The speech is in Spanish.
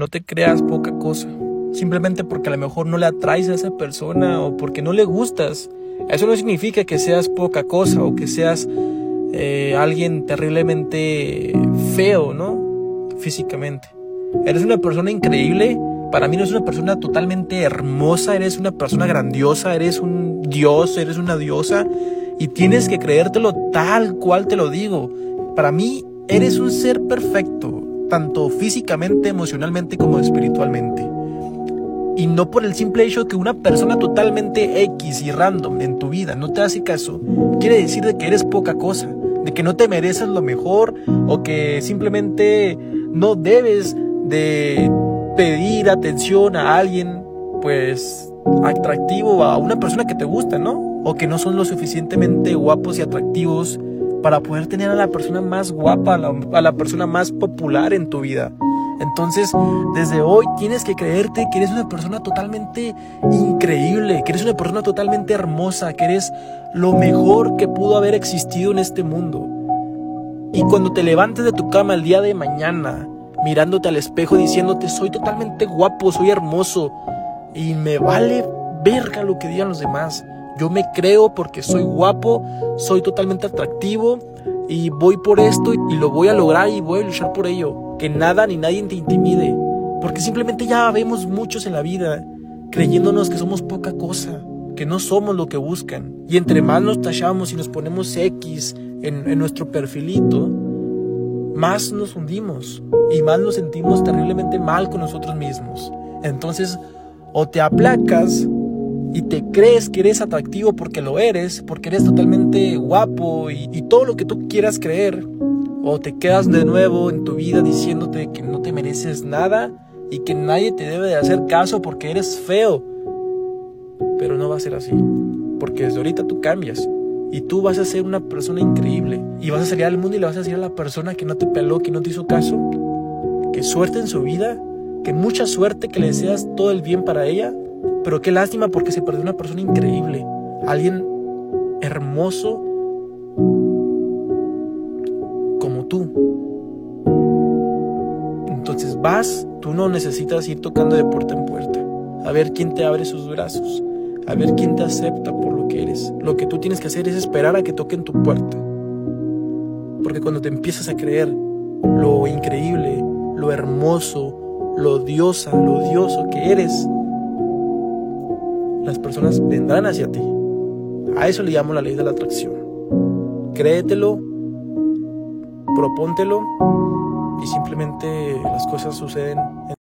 No te creas poca cosa. Simplemente porque a lo mejor no le atraes a esa persona o porque no le gustas. Eso no significa que seas poca cosa o que seas eh, alguien terriblemente feo, ¿no? Físicamente. Eres una persona increíble. Para mí no es una persona totalmente hermosa. Eres una persona grandiosa. Eres un dios. Eres una diosa. Y tienes que creértelo tal cual te lo digo. Para mí eres un ser perfecto. Tanto físicamente, emocionalmente como espiritualmente. Y no por el simple hecho que una persona totalmente X y random en tu vida no te hace caso, quiere decir de que eres poca cosa, de que no te mereces lo mejor o que simplemente no debes de pedir atención a alguien pues atractivo, a una persona que te gusta, ¿no? O que no son lo suficientemente guapos y atractivos para poder tener a la persona más guapa, a la, persona más popular en tu vida. Entonces, desde hoy tienes que creerte que eres una persona totalmente increíble, que eres una persona totalmente hermosa, que eres lo mejor que pudo haber existido en este mundo. Y cuando te levantes de tu cama el día de mañana, mirándote al espejo diciéndote soy totalmente guapo, soy hermoso y me vale verga lo que digan los demás. Yo me creo porque soy guapo, soy totalmente atractivo y voy por esto y lo voy a lograr y voy a luchar por ello que nada ni nadie te intimide, porque simplemente ya vemos muchos en la vida creyéndonos que somos poca cosa, que no somos lo que buscan. Y entre más nos tachamos y nos ponemos X en, en nuestro perfilito, más nos hundimos y más nos sentimos terriblemente mal con nosotros mismos. Entonces, o te aplacas y te crees que eres atractivo porque lo eres, porque eres totalmente guapo y, todo lo que tú quieras creer, o te quedas de nuevo en tu vida diciéndote que no te mereces nada y que nadie te debe de hacer caso porque eres feo. Pero no va a ser así, porque desde ahorita tú cambias y tú vas a ser una persona increíble y vas a salir al mundo y le vas a decir a la persona que no te peló, que no te hizo caso, que suerte en su vida, que mucha suerte, que le deseas todo el bien para ella, pero qué lástima porque se perdió una persona increíble, alguien hermoso tú. Entonces vas, tú no necesitas ir tocando de puerta en puerta, a ver quién te abre sus brazos, a ver quién te acepta por lo que eres. Lo que tú tienes que hacer es esperar a que toquen tu puerta. Porque cuando te empiezas a creer lo increíble, lo hermoso, lo diosa, lo dioso que eres, las personas vendrán hacia ti. A eso le llamo la ley de la atracción. Créetelo propóntelo y simplemente las cosas suceden.